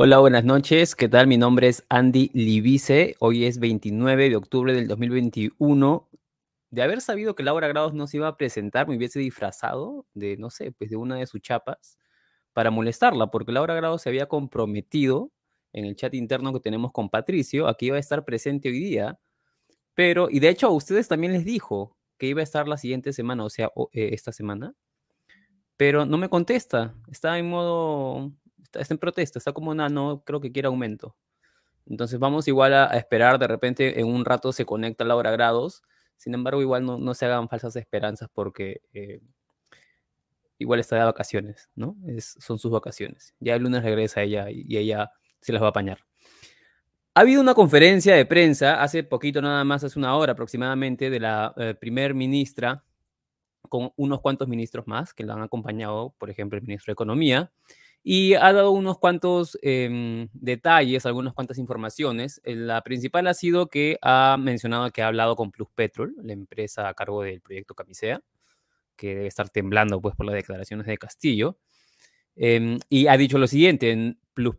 Hola, buenas noches. ¿Qué tal? Mi nombre es Andy Libice. Hoy es 29 de octubre del 2021. De haber sabido que Laura Grados no se iba a presentar, me hubiese disfrazado de, no sé, pues de una de sus chapas para molestarla, porque Laura Grados se había comprometido en el chat interno que tenemos con Patricio a que iba a estar presente hoy día. Pero, y de hecho a ustedes también les dijo que iba a estar la siguiente semana, o sea, eh, esta semana. Pero no me contesta. Está en modo está, en protesta, está como una, no creo que quiera aumento. Entonces vamos igual a, esperar, de repente en un rato se conecta la hora grados, sin embargo igual no, no se hagan falsas esperanzas porque eh, igual está de vacaciones, ¿no? Es, son sus vacaciones. Ya el lunes regresa ella y, ella se las va a apañar. Ha habido una conferencia de prensa hace poquito, nada más, hace una hora aproximadamente, de la eh, primer ministra con unos cuantos ministros más que la han acompañado, por ejemplo, el ministro de Economía, y ha dado unos cuantos em, detalles, algunas cuantas informaciones. Eh, la principal ha sido que ha mencionado que ha hablado con Plus Petrol, la empresa a cargo del proyecto Camisea, que debe estar temblando pues, por las declaraciones de Castillo. Em, y ha dicho lo siguiente, en Plus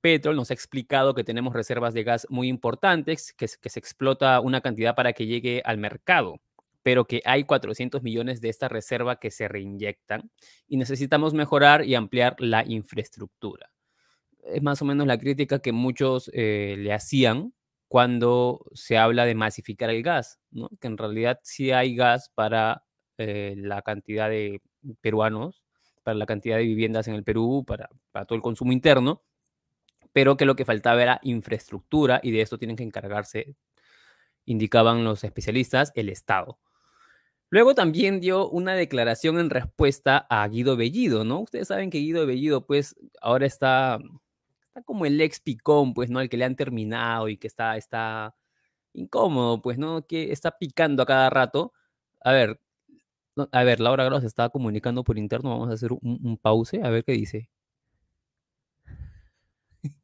Petrol nos ha explicado que tenemos reservas de gas muy importantes, que se explota una cantidad para que llegue al mercado pero que hay 400 millones de esta reserva que se reinyectan y necesitamos mejorar y ampliar la infraestructura. Es más o menos la crítica que muchos eh, le hacían cuando se habla de masificar el gas, ¿no? que en realidad sí hay gas para eh, la cantidad de peruanos, para la cantidad de viviendas en el Perú, para, para todo el consumo interno, pero que lo que faltaba era infraestructura y de esto tienen que encargarse, indicaban los especialistas, el Estado. Luego también dio una declaración en respuesta a Guido Bellido, ¿no? Ustedes saben que Guido Bellido, pues, ahora está, como el ex picón, pues, ¿no? El que le han terminado y que está, está incómodo, pues, ¿no? Que está picando a cada rato. A ver, a ver, Laura se está comunicando por interno, vamos a hacer un, pause, a ver qué dice.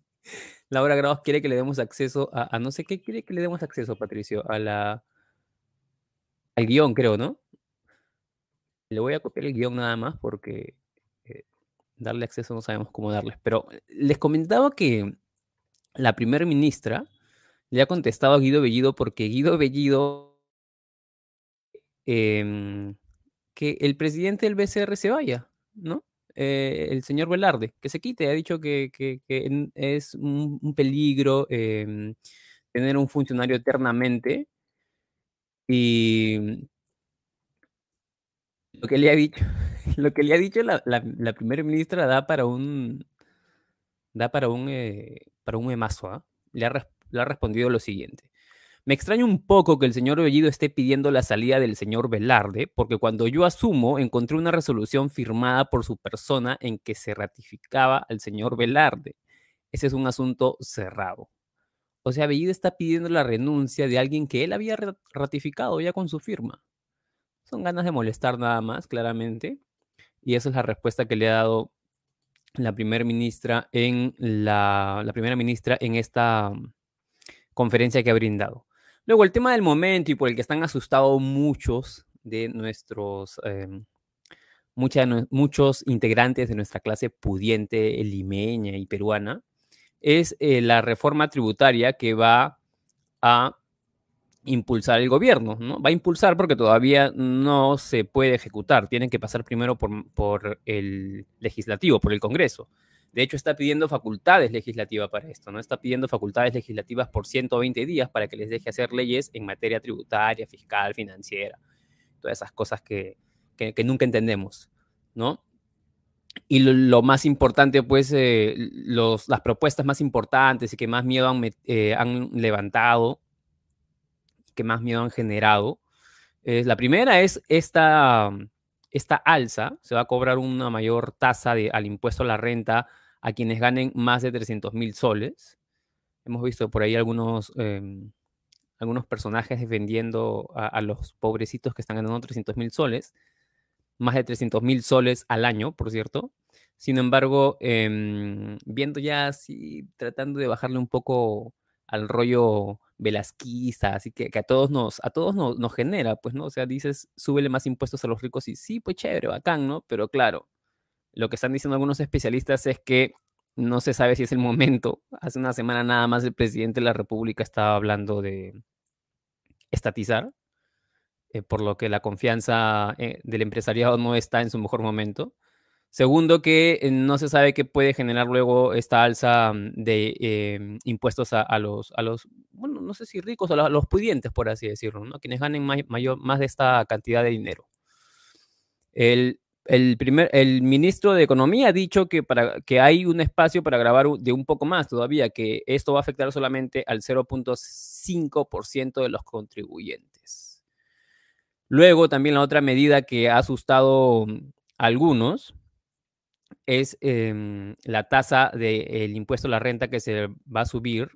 Laura Grados quiere que le demos acceso a, a, no sé qué quiere que le demos acceso, Patricio, a la al guion, creo, ¿no? Le voy a copiar el guion nada más porque eh, darle acceso no sabemos cómo darles. Pero les comentaba que la primera ministra le ha contestado a Guido Bellido porque Guido Bellido em, que el presidente del BCR se vaya, ¿no? Eh, el señor Velarde, que se quite, ha dicho que, es un, peligro em, tener un funcionario eternamente y lo que le ha dicho, lo que le ha dicho la, primera ministra da para un da para un eh, para un ¿ah? le, ha, ha respondido lo siguiente. Me extraña un poco que el señor Bellido esté pidiendo la salida del señor Velarde, porque cuando yo asumo encontré una resolución firmada por su persona en que se ratificaba al señor Velarde. Ese es un asunto cerrado. O sea, Bellido está pidiendo la renuncia de alguien que él había ratificado ya con su firma. Son ganas de molestar nada más, claramente. Y esa es la respuesta que le ha dado la primera ministra en la, primera ministra en esta conferencia que ha brindado. Luego, el tema del momento y por el que están asustados muchos de nuestros, em, muchos integrantes de nuestra clase pudiente, limeña y peruana, es eh, la reforma tributaria que va a impulsar el gobierno, ¿no? Va a impulsar porque todavía no se puede ejecutar, tienen que pasar primero por, el legislativo, por el Congreso. De hecho, está pidiendo facultades legislativas para esto, ¿no? Está pidiendo facultades legislativas por 120 días para que les deje hacer leyes en materia tributaria, fiscal, financiera, todas esas cosas que, que nunca entendemos, ¿no? Y lo, más importante, pues, eh, las propuestas más importantes y que más miedo han, eh, levantado, que más miedo han generado, es, la primera es esta, esta alza, se va a cobrar una mayor tasa de, al impuesto a la renta a quienes ganen más de 300 mil soles. Hemos visto por ahí algunos, em, algunos personajes defendiendo a, a, los pobrecitos que están ganando 300 mil soles más de 300 mil soles al año, por cierto. Sin embargo, em, viendo ya así, tratando de bajarle un poco al rollo velasquista, así que, a todos nos, a todos nos, nos, genera, pues, ¿no? O sea, dices, súbele más impuestos a los ricos y sí, pues chévere, bacán, ¿no? Pero claro, lo que están diciendo algunos especialistas es que no se sabe si es el momento. Hace una semana nada más el presidente de la República estaba hablando de estatizar, eh, por lo que la confianza eh, del empresariado no está en su mejor momento. Segundo, que eh, no se sabe qué puede generar luego esta alza de em, impuestos a, los, a los, bueno, no sé si ricos o a los pudientes, por así decirlo, ¿no? Quienes ganen más de esta cantidad de dinero. El, el, primer, el ministro de Economía ha dicho que, para, que hay un espacio para grabar de un poco más todavía, que esto va a afectar solamente al 0.5% de los contribuyentes. Luego, también la otra medida que ha asustado a algunos es em, la tasa del impuesto a la renta que se va a subir,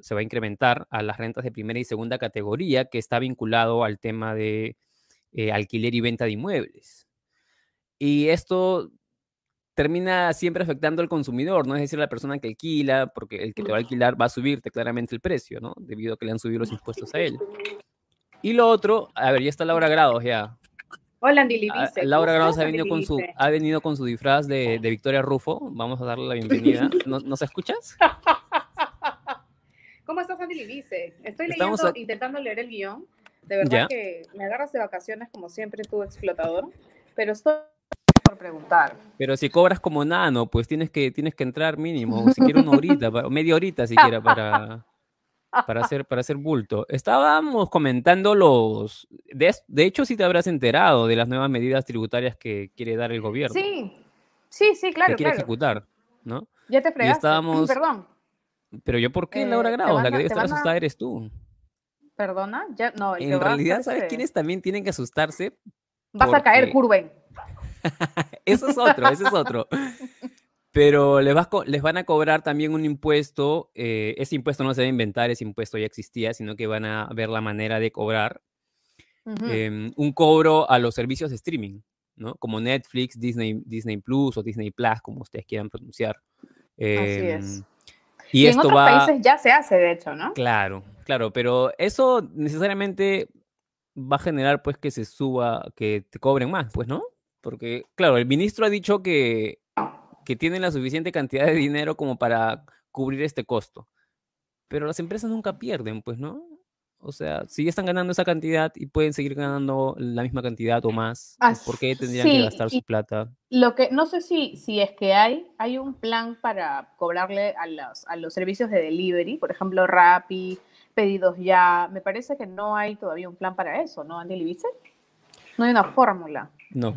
se va a incrementar a las rentas de primera y segunda categoría, que está vinculado al tema de eh, alquiler y venta de inmuebles. Y esto termina siempre afectando al consumidor, ¿no? Es decir, la persona que alquila, porque el que te va a alquilar va a subirte claramente el precio, ¿no? Debido a que le han subido los impuestos a él. Y lo otro, a ver, ya está Laura Grados, ya. Hola, Andy ah, Laura Grados ha venido, con su, ha venido con su disfraz de, Victoria Rufo. Vamos a darle la bienvenida. ¿Nos, escuchas? ¿Cómo estás, Andy Libice? Estoy leyendo, intentando leer el guion. De verdad que me agarras de vacaciones como siempre, tú explotador. Pero estoy por preguntar. Pero si cobras como nano, pues tienes que, tienes que entrar mínimo, si quieres una horita, media horita siquiera para para hacer, para hacer bulto. Estábamos comentando los... De, de, hecho, sí te habrás enterado de las nuevas medidas tributarias que quiere dar el gobierno. Sí, sí, sí, claro. Que quiere ejecutar, ¿no? Ya te fregaste. estábamos... Perdón. Pero yo, ¿por qué, Laura eh, Grados? La que debe estar asustada eres tú. ¿Perdona? Ya, no, en realidad, ¿sabes quiénes también tienen que asustarse? Vas a caer, Curven. eso es otro, eso es otro. Pero les, les, van a cobrar también un impuesto. Eh, ese impuesto no se va a inventar, ese impuesto ya existía, sino que van a ver la manera de cobrar em, un cobro a los servicios de streaming, ¿no? Como Netflix, Disney, Disney Plus o Disney Plus, como ustedes quieran pronunciar. Así es. Em, y, esto en otros países ya se hace, de hecho, ¿no? Claro, claro, pero eso necesariamente va a generar, pues, que se suba, que te cobren más, pues, ¿no? Porque, claro, el ministro ha dicho que que tienen la suficiente cantidad de dinero como para cubrir este costo. Pero las empresas nunca pierden, pues, ¿no? O sea, si ya están ganando esa cantidad y pueden seguir ganando la misma cantidad o más, pues, ¿por qué tendrían que gastar su plata? Lo que no sé si, si es que hay, hay un plan para cobrarle a los, a los servicios de delivery, por ejemplo, Rappi, pedidos ya. Me parece que no hay todavía un plan para eso, ¿no, Andy Libice? No hay una fórmula. No,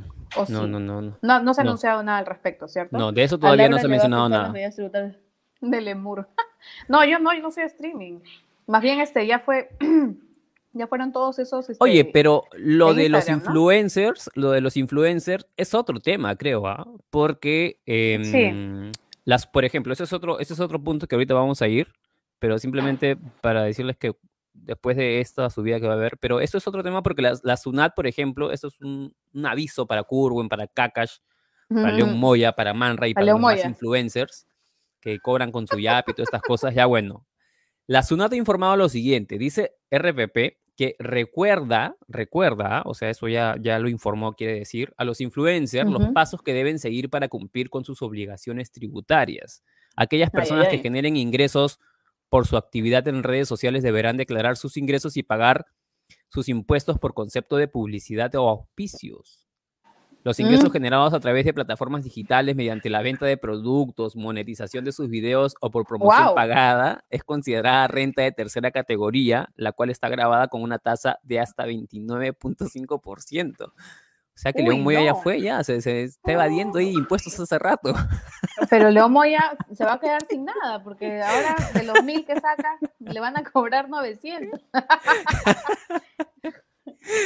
no, no, no, no, no. se ha anunciado nada al respecto, ¿cierto? No, de eso todavía no se ha mencionado nada. De Lemur. no, yo no, yo no soy streaming. Más bien, este, ya fue, ya fueron todos esos. Este, Oye, pero lo de los influencers, lo de los influencers es otro tema, creo, ¿ah? Porque, em, las, por ejemplo, ese es otro, ese es otro punto que ahorita vamos a ir, pero simplemente para decirles que después de esta subida que va a haber. Pero esto es otro tema porque la, la SUNAT, por ejemplo, esto es un, aviso para Kurwen, para Kakash, para León Moya, para Manra y para, los influencers que cobran con su YAP y todas estas cosas. Ya bueno, la SUNAT ha informado lo siguiente. Dice RPP que recuerda, recuerda, o sea, eso ya, ya lo informó, quiere decir, a los influencers los pasos que deben seguir para cumplir con sus obligaciones tributarias. Aquellas personas que generen ingresos por su actividad en redes sociales deberán declarar sus ingresos y pagar sus impuestos por concepto de publicidad o auspicios. Los ingresos mm. generados a través de plataformas digitales mediante la venta de productos, monetización de sus videos o por promoción pagada es considerada renta de tercera categoría, la cual está grabada con una tasa de hasta 29.5%. O sea que León Moya ya fue, ya, se, se está evadiendo ahí impuestos hace rato. Pero León Moya se va a quedar sin nada, porque ahora de los mil que saca, le van a cobrar 900.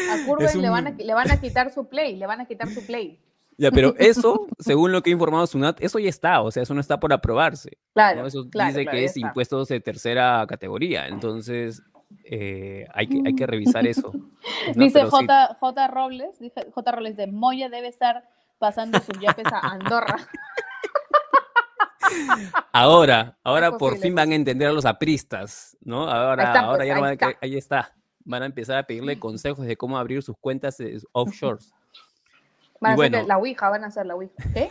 A Curven le, van a, le van a quitar su play, le van a quitar su play. Ya, pero eso, según lo que ha informado Sunat, eso ya está, o sea, eso no está por aprobarse. Claro. Eso dice que es impuestos de tercera categoría. Entonces, eh, hay, que, hay que revisar eso. Dice J, J. Robles, J. Robles de Moya debe estar pasando sus yapes a Andorra. Ahora, ahora por fin van a entender a los apristas, ¿no? Ahora, ahora pues, ya ahí, está. ahí está. Van a empezar a pedirle consejos de cómo abrir sus cuentas offshores. Van a hacer la Ouija, van a hacer la Ouija. ¿Qué?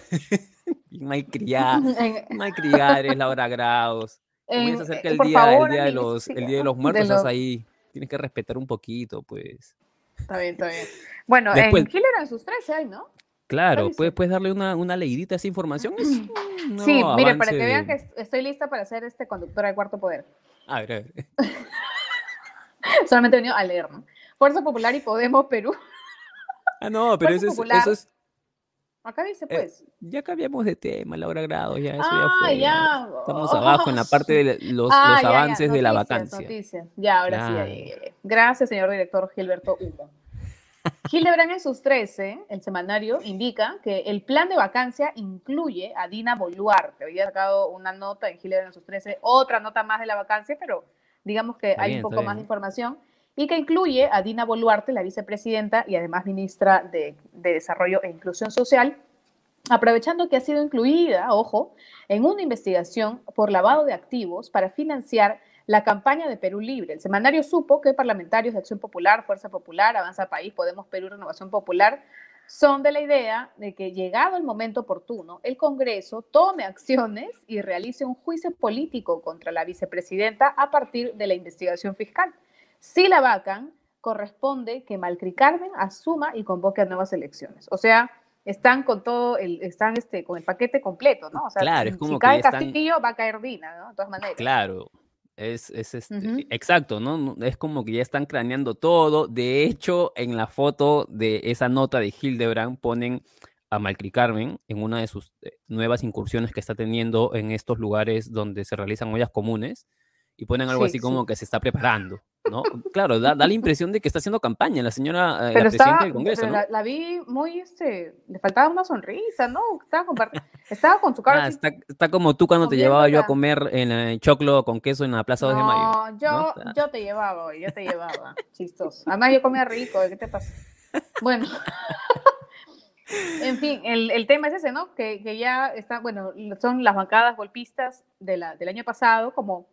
malcriada. Malcriada eres Laura Graus. Se acerca eh, el por día, favor, el día de los, sí, el día de los de muertos, estás ahí. Tienes que respetar un poquito, pues. Está bien, está bien. Bueno, Después- en Hitler en sus 13 hay, ¿no? Claro, puedes, puedes darle una, una leidita a esa información. Es Sí, mire, para que vean que est- estoy lista para ser este conductora de cuarto poder. A ver, a ver. Solamente he venido a leer, ¿no? Fuerza Popular y Podemos Perú. Ah, no, pero eso es, eso es. Acá dice, Eh, pues. Ya cambiamos de tema, Laura Grado, ya eso ya ah, fue. ya. Estamos abajo en la parte de los, Ah, los ya, ya, avances de la noticias, vacancia. Noticias. Ya, ahora sí, ya, Claro. ya, ya, ya. Gracias, señor director Gilberto Hugo. Hildebrand en sus 13, el semanario, indica que el plan de vacancia incluye a Dina Boluarte. Había sacado una nota en Hildebrand en sus 13, otra nota más de la vacancia, pero digamos que Está hay bien, un poco más de información. Y que incluye a Dina Boluarte, la vicepresidenta y además ministra de, de Desarrollo e Inclusión Social, aprovechando que ha sido incluida, ojo, en una investigación por lavado de activos para financiar la campaña de Perú Libre. El semanario supo que parlamentarios de Acción Popular, Fuerza Popular, Avanza País, Podemos Perú, Renovación Popular son de la idea de que llegado el momento oportuno, el Congreso tome acciones y realice un juicio político contra la vicepresidenta a partir de la investigación fiscal. Si la vacan, corresponde que Malcri Carmen asuma y convoque a nuevas elecciones. O sea, están con todo el, están este, con el paquete completo, ¿no? O sea, Claro, es si como que cae están- Castillo, va a caer Dina, ¿no? De todas maneras. Claro, es, es este, exacto, ¿no? No- Es como que ya están craneando todo. De hecho, en la foto de esa nota de Hildebrand ponen a Malcri Carmen en una de sus eh, nuevas incursiones que está teniendo en estos lugares donde se realizan ollas comunes y ponen algo Sí, así sí. como que se está preparando, ¿no? Claro, da, da la impresión de que está haciendo campaña la señora, eh, la Pero presidenta estaba, del Congreso, pero ¿no? la, la vi muy, este, le faltaba una sonrisa, ¿no? Estaba, estaba con su cara Ah, así, está, está como tú cuando te llevaba yo a comer en el choclo con queso en la Plaza 2 de Mayo. No, yo, ¿no? Está- yo te llevaba yo te llevaba. Chistoso. Además, yo comía rico, ¿qué te pasa? Bueno. En fin, el, el tema es ese, ¿no? Que, que ya está, bueno, son las bancadas golpistas de la, del año pasado, como,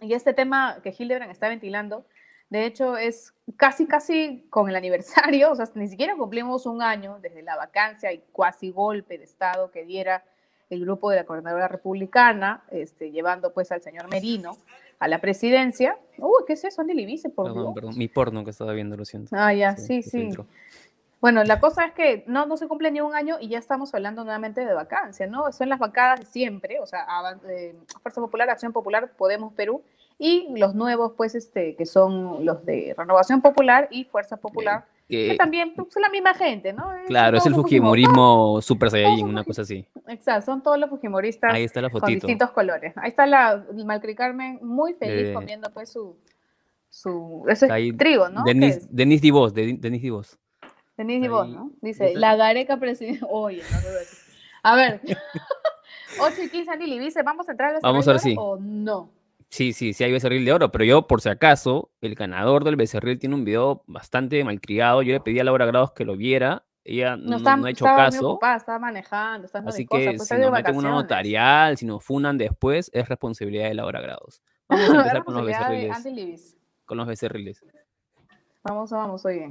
y este tema que Hildebrand está ventilando, de hecho, es casi, casi con el aniversario, o sea, ni siquiera cumplimos un año desde la vacancia y cuasi golpe de Estado que diera el grupo de la coordinadora republicana, este, llevando pues al señor Merino a la presidencia. Uy, ¿qué es eso? Andy Libice, por Perdón, Dios. perdón, mi porno que estaba viendo, lo siento. Ah, ya, sí, sí. Bueno, la cosa es que no, no se cumple ni un año y ya estamos hablando nuevamente de vacancia, ¿no? Son las bancadas de siempre, o sea, eh, Fuerza Popular, Acción Popular, Podemos Perú, y los nuevos, pues, este, que son los de Renovación Popular y Fuerza Popular, que Que- también pues, son la misma gente, ¿no? Claro, es el Fujimorismo Super Saiyajin, una cosa así. Exacto, son todos los Fujimoristas Ahí está la con distintos colores. Ahí está la Malcri Carmen muy feliz De- comiendo, pues, su, su ese trigo, ¿no? ¿Qué Denis? Denis Divos, de, Denis Divos. Denise Divos, Ahí, ¿no? Dice, dice- la gareca presidente. Oye, no lo voy a decir. A ver, 8 y 15, Andy Libice, ¿vamos a entrar al Vamos a ver si. o no? Sí, sí, sí hay becerril de oro, pero yo, por si acaso, el ganador del becerril tiene un video bastante malcriado. Yo le pedí a Laura Grados que lo viera. Ella no, está, no ha hecho estaba muy caso. ocupada, estaba manejando, está Así cosas, que pues, si nos meten una notarial, si nos funan después, es responsabilidad de Laura Grados. Vamos a empezar con los de becerriles. Con los becerriles. Vamos, vamos, oye.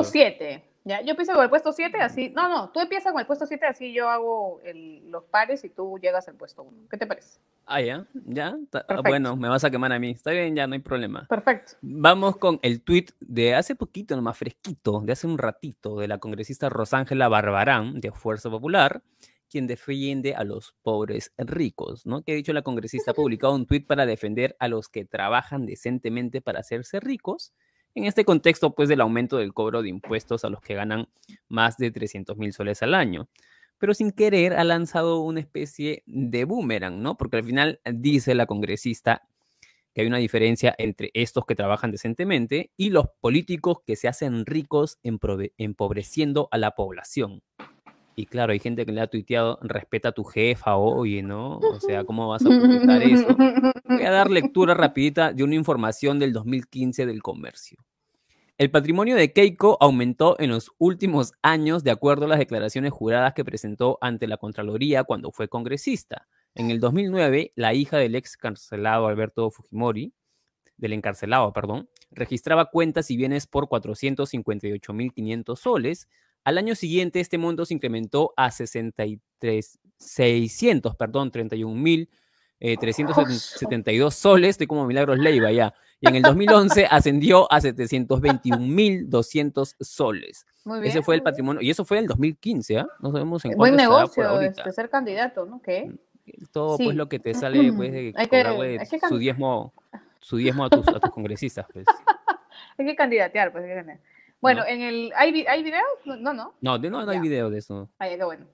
Puesto Listo. 7. Ya, yo empiezo con el puesto 7, así. No, no, tú empiezas con el puesto 7, así yo hago el- los pares y tú llegas al puesto 1. ¿Qué te parece? Ah, ya, ya. Perfecto. Bueno, me vas a quemar a mí. Está bien, ya, no hay problema. Perfecto. Vamos con el tweet de hace poquito, nomás fresquito, de hace un ratito, de la congresista Rosángela Barbarán, de Fuerza Popular, quien defiende a los pobres ricos, ¿no? Que ha dicho la congresista, ha publicado un tweet para defender a los que trabajan decentemente para hacerse ricos, en este contexto, pues, del aumento del cobro de impuestos a los que ganan más de 300 mil soles al año. Pero sin querer ha lanzado una especie de boomerang, ¿no? Porque al final dice la congresista que hay una diferencia entre estos que trabajan decentemente y los políticos que se hacen ricos empobreciendo a la población. Y claro, hay gente que le ha tuiteado, respeta a tu jefa, oye, ¿no? O sea, ¿cómo vas a publicar eso? Voy a dar lectura rapidita de una información del 2015 del comercio. El patrimonio de Keiko aumentó en los últimos años de acuerdo a las declaraciones juradas que presentó ante la Contraloría cuando fue congresista. En el 2009, la hija del ex encarcelado Alberto Fujimori, del encarcelado, perdón, registraba cuentas y bienes por 458.500 soles. Al año siguiente, este monto se incrementó a 63, 600, perdón, 31.372 soles. Estoy como Milagros Leiva ya y en el 2011 ascendió a 721.200 soles. Muy bien, Ese fue el patrimonio, y eso fue en el 2015, ¿ah? No sabemos en Buen negocio este, ser candidato, ¿no? ¿Qué? Mm, todo pues lo que te sale pues de hay que, su diezmo su diezmo a tus, a tus congresistas, pues. hay que candidatear, pues. Bueno, en el ¿hay, ¿hay videos? No, no. No, no, no, no hay video de eso. Ay, qué bueno.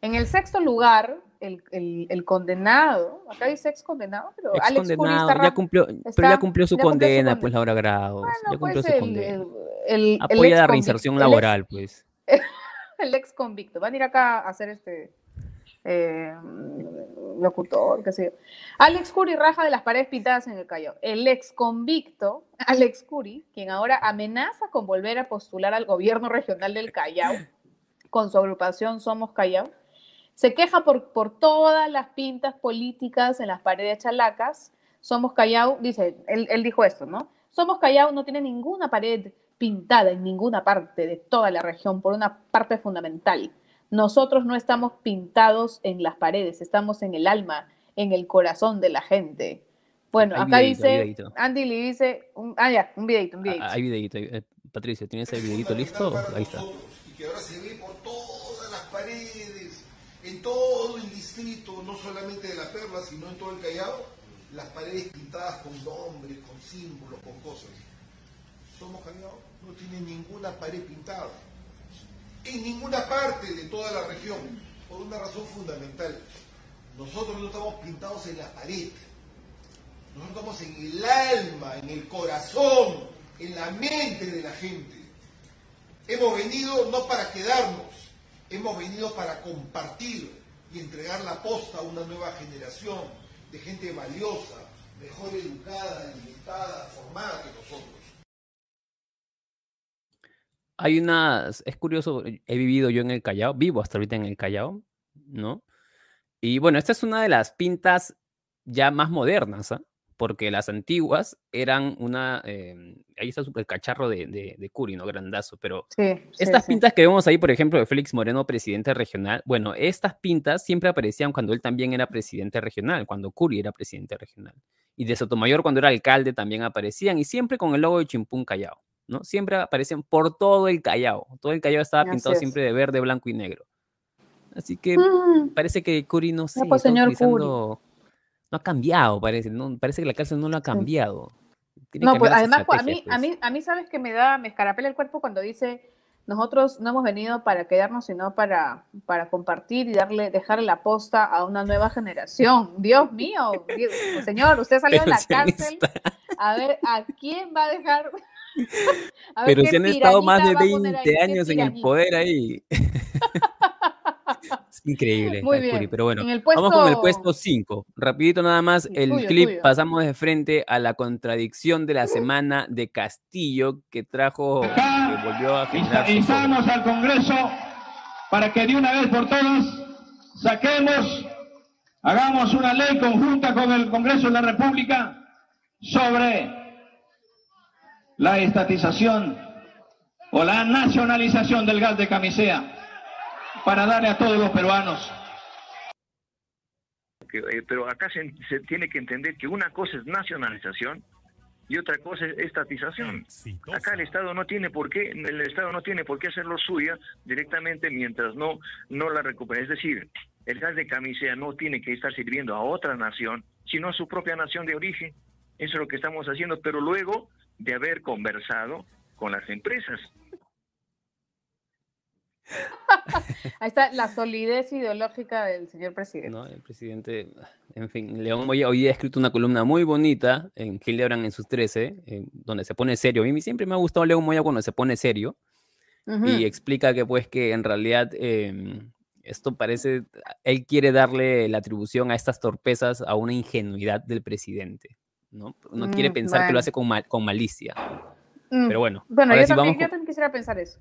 En el sexto lugar, el, el, el, condenado, acá dice ex condenado, pero ex Alex condenado, ya cumplió, pero ya cumplió su, condena, pues Laura Grados, ya cumplió pues, su condena. Apoya la reinserción laboral, pues. el ex convicto, van a ir acá a hacer este eh, locutor, qué sé yo. Alex Curi raja de las paredes pintadas en el Callao. El ex convicto, Alex Curi, quien ahora amenaza con volver a postular al gobierno regional del Callao, con su agrupación Somos Callao, se queja por, por todas las pintas políticas en las paredes chalacas. Somos Callao, dice, él, él dijo esto, ¿no? Somos Callao no tiene ninguna pared pintada en ninguna parte de toda la región por una parte fundamental. Nosotros no estamos pintados en las paredes, estamos en el alma, en el corazón de la gente. Bueno, acá dice, Andy le dice, ah, ya, un videito, un videito. hay videito. Eh, Patricia, ¿tienes el videito listo? Ahí está. Y que ahora se ve por todas las paredes, en todo el distrito, no solamente de La Perla, sino en todo el Callao, las paredes pintadas con nombres, con símbolos, con cosas. Somos Callao, no tiene ninguna pared pintada. En ninguna parte de toda la región, por una razón fundamental. Nosotros no estamos pintados en la pared. Nosotros estamos en el alma, en el corazón, en la mente de la gente. Hemos venido no para quedarnos, Hemos venido para compartir y entregar la posta a una nueva generación de gente valiosa, mejor educada, alimentada, formada que nosotros. Hay unas, es curioso, he vivido yo en el Callao, vivo hasta ahorita en el Callao, ¿no? Y bueno, esta es una de las pintas ya más modernas, ¿ah? porque las antiguas eran una, em, ahí está el cacharro de, de, Curi, ¿no? Grandazo, pero estas pintas que vemos ahí, por ejemplo, de Félix Moreno, presidente regional, bueno, estas pintas siempre aparecían cuando él también era presidente regional, cuando Curi era presidente regional. Y de Sotomayor, cuando era alcalde, también aparecían, y siempre con el logo de Chimpún Callao, ¿no? Siempre aparecían por todo el Callao, todo el Callao estaba pintado siempre de verde, blanco y negro. Así que mm. parece que Curi no sé, pues, señor utilizando no ha cambiado, parece, no, parece que la cárcel no lo ha cambiado. no, pues además, a mí, a, pues. mí, a mí, sabes que me da, me escarapela el cuerpo cuando dice, nosotros no hemos venido para quedarnos, sino para, para compartir y darle, dejarle la posta a una nueva generación. Dios mío, señor, usted salió de la cárcel. A ver, ¿a quién va a dejar? Pero si han estado más de 20 años en el poder ahí. increíble. Muy bien. Pero bueno, vamos con el puesto 5. Rapidito nada más, el clip pasamos de frente a la contradicción de la semana de Castillo que trajo, que volvió a generar. Instamos al Congreso para que de una vez por todas saquemos, hagamos una ley conjunta con el Congreso de la República sobre la estatización o la nacionalización del gas de camisea para darle a todos los peruanos. Eh, pero acá se, tiene que entender que una cosa es nacionalización y otra cosa es estatización. Acá el Estado no tiene por qué, el Estado no tiene por qué hacerlo suya directamente mientras no, no la recupere. Es decir, el gas de camisea no tiene que estar sirviendo a otra nación, sino a su propia nación de origen. Eso es lo que estamos haciendo, pero luego de haber conversado con las empresas. Ahí está la solidez ideológica del señor presidente. No, el presidente, en fin, León hoy, hoy ha escrito una columna muy bonita en Hildebrand en sus 13, donde se pone serio. A mí siempre me ha gustado León Moya cuando se pone serio y explica que pues que en realidad em, esto parece, él quiere darle la atribución a estas torpezas a una ingenuidad del presidente, ¿no? No quiere mm, pensar que lo hace con, con malicia. Mm, Pero bueno. Bueno, yo, también, yo, también, quisiera pensar eso.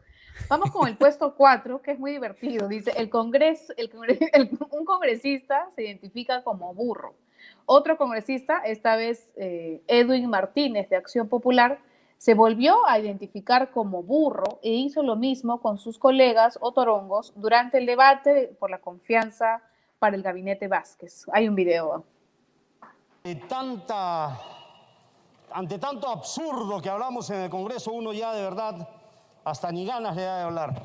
Vamos con el puesto 4, que es muy divertido. Dice, el congreso, el, un congresista se identifica como burro. Otro congresista, esta vez eh, Edwin Martínez de Acción Popular, se volvió a identificar como burro e hizo lo mismo con sus colegas otorongos durante el debate por la confianza para el gabinete Vázquez. Hay un video. Tanta, ante tanto absurdo que hablamos en el Congreso, uno ya de verdad hasta ni ganas le da de hablar.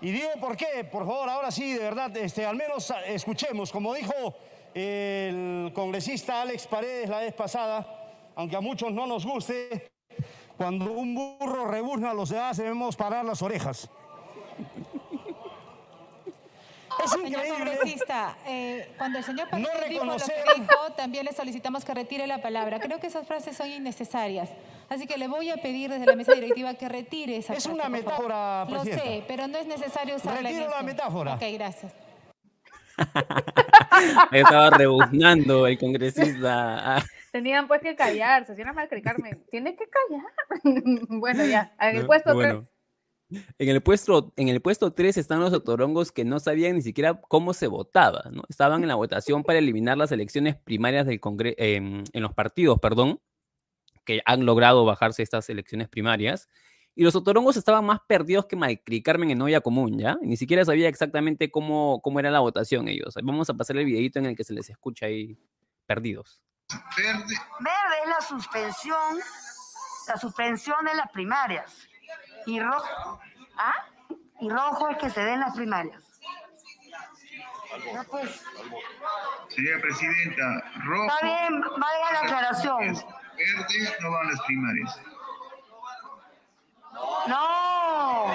Y digo por qué, por favor, ahora sí, de verdad, este, al menos escuchemos, como dijo el congresista Alex Paredes la vez pasada, aunque a muchos no nos guste, cuando un burro rebuzna los demás debemos parar las orejas. Es increíble. Señor congresista, eh, cuando el señor no dijo lo que dijo, también le solicitamos que retire la palabra. Creo que esas frases son innecesarias. Así que le voy a pedir desde la mesa directiva que retire esa es frase. Es una metáfora, Lo sé, pero no es necesario usarla Retiro la metáfora. Ok, gracias. Estaba rebuznando el congresista. Tenían pues que callarse, si era mal Carmen, tiene que callar. bueno, ya, en el puesto 3. En el puesto, en el puesto 3 están los otorongos que no sabían ni siquiera cómo se votaba, ¿no? Estaban en la votación para eliminar las elecciones primarias del Congreso, em, en los partidos, perdón, que han logrado bajarse estas elecciones primarias. Y los otorongos estaban más perdidos que Macri Carmen en olla común, ¿ya? ni siquiera sabía exactamente cómo, cómo era la votación ellos. Vamos a pasar el videito en el que se les escucha ahí perdidos. Verde. Verde es la suspensión, la suspensión de las primarias. Y rojo, ¿ah? Y rojo es que se den las primarias. Pues. Señora Presidenta, rojo. Está bien, vaya la aclaración. Verde no van las primarias. No.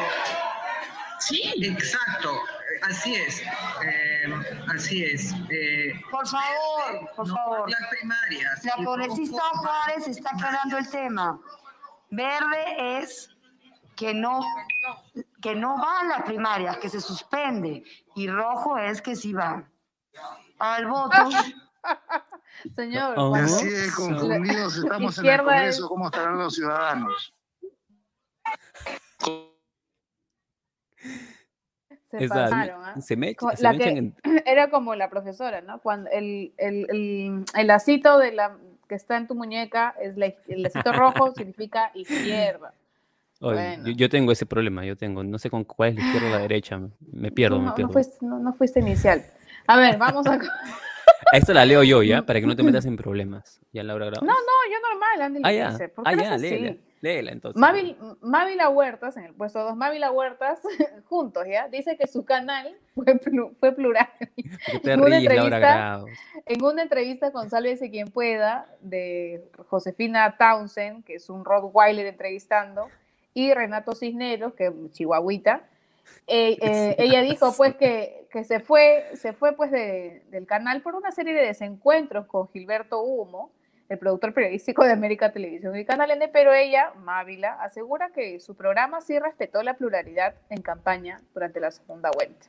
Sí, exacto. Así es. Eh, así es. Eh, por favor, por favor. Las primarias. La congresista Juárez está aclarando el tema. Verde es que no, que no van las primarias, que se suspende. Y rojo es que sí va. Al voto. Señor, así es, confundidos estamos en el Congreso, ¿cómo estarán los ciudadanos? Se pasaron, ¿ah? Se me, se Era como la profesora, ¿no? Cuando el, el, el, el, lacito de la, que está en tu muñeca, es el lacito rojo significa izquierda. Yo, tengo ese problema, yo tengo, no sé con cuál es la izquierda o la derecha, me pierdo, no, me pierdo. No fuiste, no, fuiste inicial. A ver, vamos a... Esta la leo yo, ¿ya? Para que no te metas en problemas. Ya Laura No, no, yo normal, Andy. Ah, ya, ah, ya, Léela entonces. Mávila Huertas, en el puesto 2, Mávila Huertas, juntos, ¿ya? Dice que su canal fue, fue plural. en, una entrevista, en una entrevista con Sálvese quien pueda, de Josefina Townsend, que es un Rottweiler entrevistando, y Renato Cisneros, que es chihuahuita, eh, eh, ella dijo pues que, que, se fue, se fue pues de, del canal por una serie de desencuentros con Gilberto Humo, el productor periodístico de América Televisión y Canal N, pero ella, Mávila, asegura que su programa sí respetó la pluralidad en campaña durante la segunda vuelta.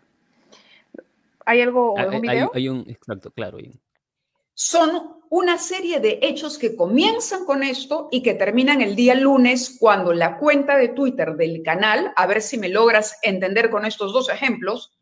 ¿Hay algo, ah, un video? Hay, un, exacto, claro. Son una serie de hechos que comienzan con esto y que terminan el día lunes cuando la cuenta de Twitter del canal, a ver si me logras entender con estos dos ejemplos,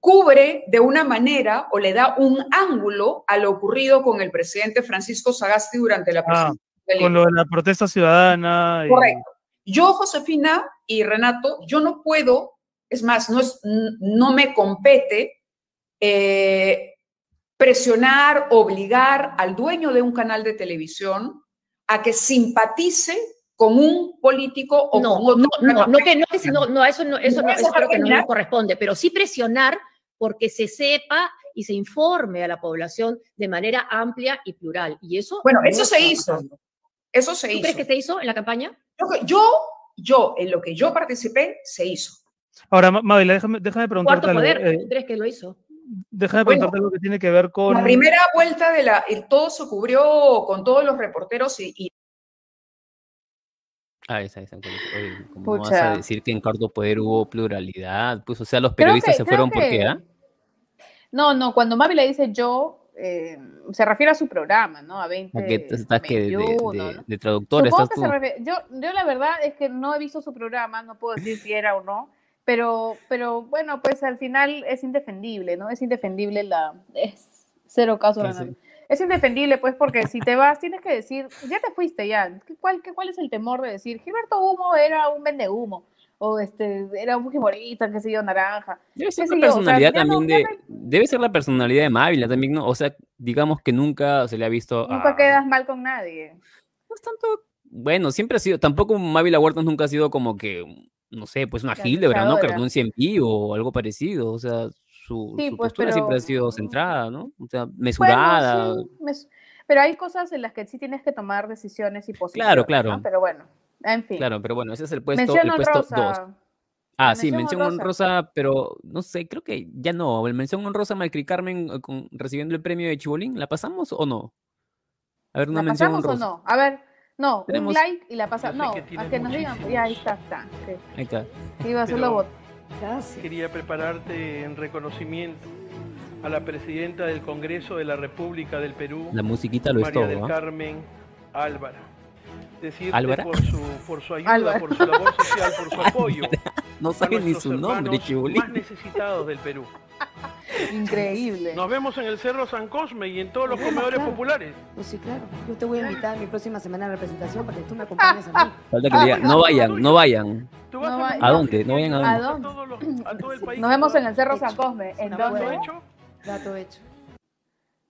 cubre de una manera o le da un ángulo a lo ocurrido con el presidente Francisco Sagasti durante la ah, Con lo de la protesta ciudadana. Correcto. Yo, Josefina y Renato, yo no puedo, es más, no, es, no me compete eh, presionar, obligar al dueño de un canal de televisión a que simpatice con un político o no, con otro. No, no, no, que, no, no, no, eso no, eso, no, eso creo que no nos corresponde, pero sí presionar porque se sepa y se informe a la población de manera amplia y plural. Y eso. Bueno, eso se hizo. Eso se ¿Tú hizo. crees que se hizo en la campaña? Yo, yo, en lo que yo participé, se hizo. Ahora, Mabel, déjame, déjame preguntarte. ¿Cuarto poder? Eh, ¿Crees que lo hizo? Déjame preguntarte algo que tiene que ver con. La primera vuelta de la. Todo se cubrió con todos los reporteros y Ah, esa, esa. ¿Cómo vas a decir que en Cardo Poder hubo pluralidad? Pues, o sea, los periodistas se fueron porque, ¿ah? No, no, cuando Mavi le dice yo, eh, se refiere a su programa, ¿no? A 20 estás que de, de, traductor estás tú. Yo, yo la verdad es que no he visto su programa, no puedo decir si era o no, pero, pero bueno, pues al final es indefendible, ¿no? Es indefendible la... Es cero caso. de Es indefendible, pues, porque si te vas, tienes que decir, ya te fuiste ya. ¿Cuál, cuál es el temor de decir, Gilberto Humo era un vende humo? o este, era un fujimorista, qué sé yo, naranja. Debe ser la personalidad también de, debe ser la personalidad de Mávila también, ¿no? O sea, digamos que nunca se le ha visto Nunca quedas mal con nadie. No es tanto, bueno, siempre ha sido, tampoco Mávila Huertas nunca ha sido como que, no sé, pues una Gildebrand, ¿no? Que renuncia en vivo o algo parecido, o sea, su, pues, postura siempre ha sido centrada, ¿no? O sea, mesurada. pero hay cosas en las que sí tienes que tomar decisiones y posiciones. Claro, claro. Pero bueno. En fin. Claro, pero bueno, ese es el puesto 2. Ah, sí, mención honrosa, pero no sé, creo que ya no. El mención honrosa Malcri Carmen eh, recibiendo el premio de Chibolín, ¿la pasamos o no? A ver, una ¿La mención pasamos o no? A ver, no, un like y la pasamos. No, a que nos digan, ya ahí está, está. Ahí está. Iba a hacerlo voto. Quería prepararte en reconocimiento a la presidenta del Congreso de la República del Perú, la musiquita lo María es del Carmen Álvaro decirte por su, por su ayuda, por su labor social, por su apoyo. no saben ni su nombre, Chibulín. Más necesitados del Perú. Increíble. Nos vemos en el Cerro San Cosme y en todos los comedores populares. Pues sí, claro. Yo te voy a invitar a mi próxima semana de representación para que tú me acompañes a mí. Falta que diga, no vayan, no vayan. a, dónde? No vayan a dónde. ¿A dónde? Nos vemos en el Cerro San Cosme. ¿En dónde? Hecho? Dato hecho.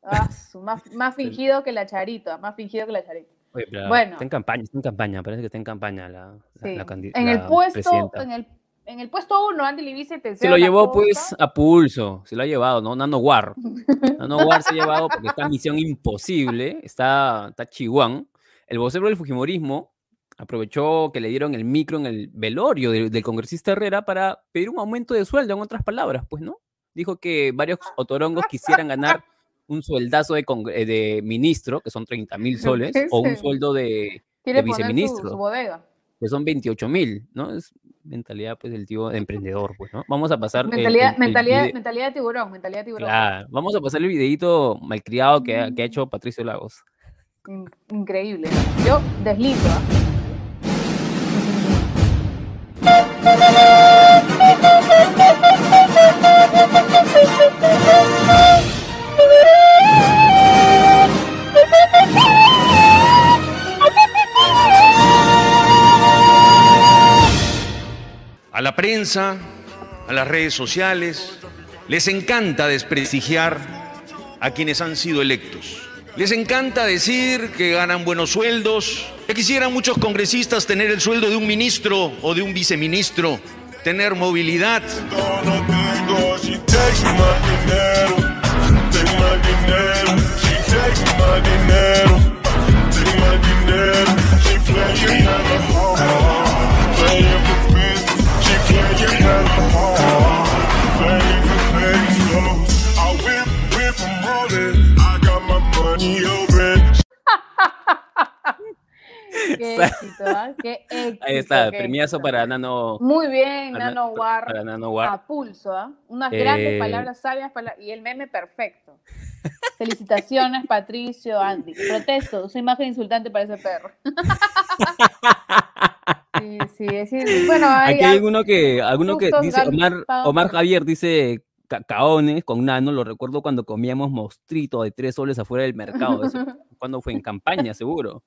Ah, más, más fingido que la charita, más fingido que la charita bueno. Está en campaña, está en campaña, parece que está en campaña la, la, candidata. En el puesto, en el, en el puesto uno, Andy Libice Se lo llevó pues a pulso, se lo ha llevado, ¿no? Nano War. Nano War se ha llevado porque está misión imposible, está, está chihuán. El vocero del Fujimorismo aprovechó que le dieron el micro en el velorio del, del congresista Herrera para pedir un aumento de sueldo, en otras palabras, pues, ¿no? Dijo que varios otorongos quisieran ganar un sueldazo de, eh, de ministro, que son 30 mil soles, o un sueldo de, de viceministro, que son 28 mil, ¿no? Es mentalidad, pues, del tío emprendedor, pues, ¿no? Vamos a pasar... Mentalidad, mentalidad, mentalidad de tiburón, mentalidad de tiburón. Claro, vamos a pasar el videito malcriado que, ha, que ha hecho Patricio Lagos. Increíble. Yo deslizo. A la prensa, a las redes sociales, les encanta desprestigiar a quienes han sido electos. Les encanta decir que ganan buenos sueldos, que quisieran muchos congresistas tener el sueldo de un ministro o de un viceministro, tener movilidad. Qué éxito, ¿eh? Qué éxito, Ahí está, premiazo para Nano. Muy bien, Nano War. Para Nano War. A pulso, ¿eh? Unas grandes eh, palabras, sabias. Y el meme perfecto. Felicitaciones, Patricio, Andy. Protesto, esa imagen insultante para ese perro. sí, sí, es Bueno, hay, Aquí hay alguno que, alguno que dice, Omar, Omar Javier dice cacaones con nano, lo recuerdo cuando comíamos mostrito de tres soles afuera del mercado. cuando fue en campaña, seguro.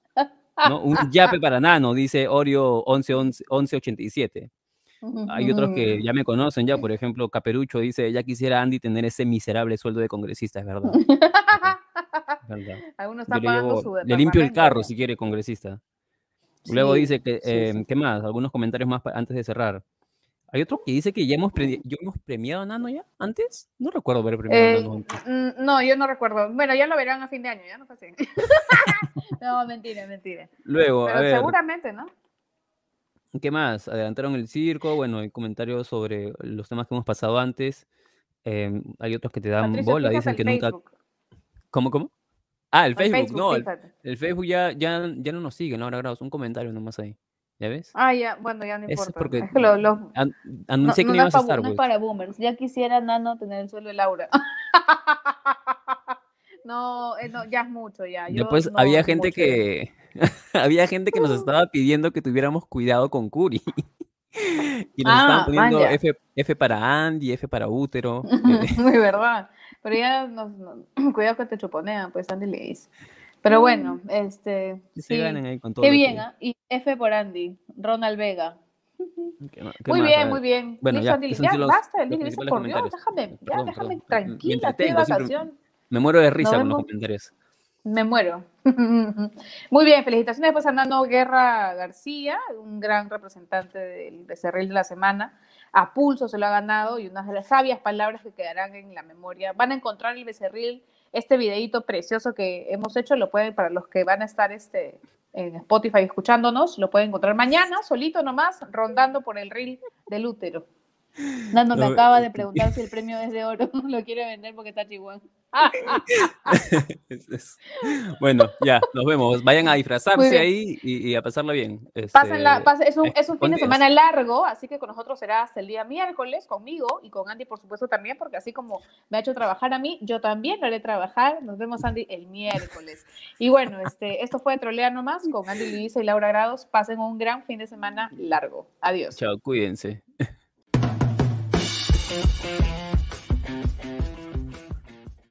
¿No? Un yape para nano, dice Oreo 1187. Hay otros que ya me conocen ya, por ejemplo, Caperucho dice, ya quisiera Andy tener ese miserable sueldo de congresista, es verdad. Algunos están pagando su Le limpio el carro si quiere congresista. Luego dice que, eh, ¿qué más? Algunos comentarios más antes de cerrar. Hay otro que dice que ya hemos, yo hemos premiado a Nano ya antes. No recuerdo haber premiado a Nano antes. No, yo no recuerdo. Bueno, ya lo verán a fin de año, ya no así. no, mentira, mentira. Luego, Pero a ver, seguramente, ¿no? ¿Qué más? Adelantaron el circo. Bueno, hay comentarios sobre los temas que hemos pasado antes. Em, hay otros que te dan bola, dicen que nunca. ¿Cómo, cómo? Ah, el Facebook, no. El, Facebook ya, ya, ya no nos sigue, no ahora grados un comentario nomás ahí. ¿Ya ves? Ah, ya, bueno, ya no Eso es importa. porque Es que lo- lo- an- no, anuncié que no ibas a estar, no es pues. para boomers. Ya quisiera Nano tener el suelo de Laura. no, eh, no, ya es mucho, ya. Yo Después no, había gente mucho. que había gente que nos estaba pidiendo que tuviéramos cuidado con Curi. Y nos Ah, estaban poniendo vaya. F, F para Andy, F para útero. Muy verdad. Pero ya nos, no- cuidado que te chuponean, pues Andy le dice. Pero bueno, este. Sí. ahí con todo Qué bien, que- ¿ah? Y F por Andy, Ronald Vega. ¿Qué qué Muy más? bien, muy bien. Bueno, ya, ya los- basta, Andy, dice, por Dios, déjame, ya Perdón, déjame perdón. Me tranquila, estoy de vacación. Me muero de risa con los comentarios. Me muero. Muy bien, felicitaciones pues a Nano Guerra García, un gran representante del Becerril de la semana. A pulso se lo ha ganado y unas de las sabias palabras que quedarán en la memoria. Van a encontrar el Becerril, este videíto precioso que hemos hecho, lo pueden, para los que van a estar este, en Spotify escuchándonos, lo pueden encontrar mañana, solito nomás, rondando por el reel del útero. Nano me No, acaba de preguntar si el premio es de oro, lo quiere vender porque está chihuahua. Bueno, ya, nos vemos. Vayan a disfrazarse ahí y, y a pasarla bien. Pásenla- Este, pase- es, un, es un fin de semana largo, así que con nosotros será hasta el día miércoles, conmigo y con Andy, por supuesto, también, porque así como me ha hecho trabajar a mí, yo también lo haré trabajar. Nos vemos, Andy, el miércoles. Y bueno, este, esto fue Trolea Nomás con Andy Luisa y Laura Grados. Pasen un gran fin de semana largo. Adiós. Chao, cuídense.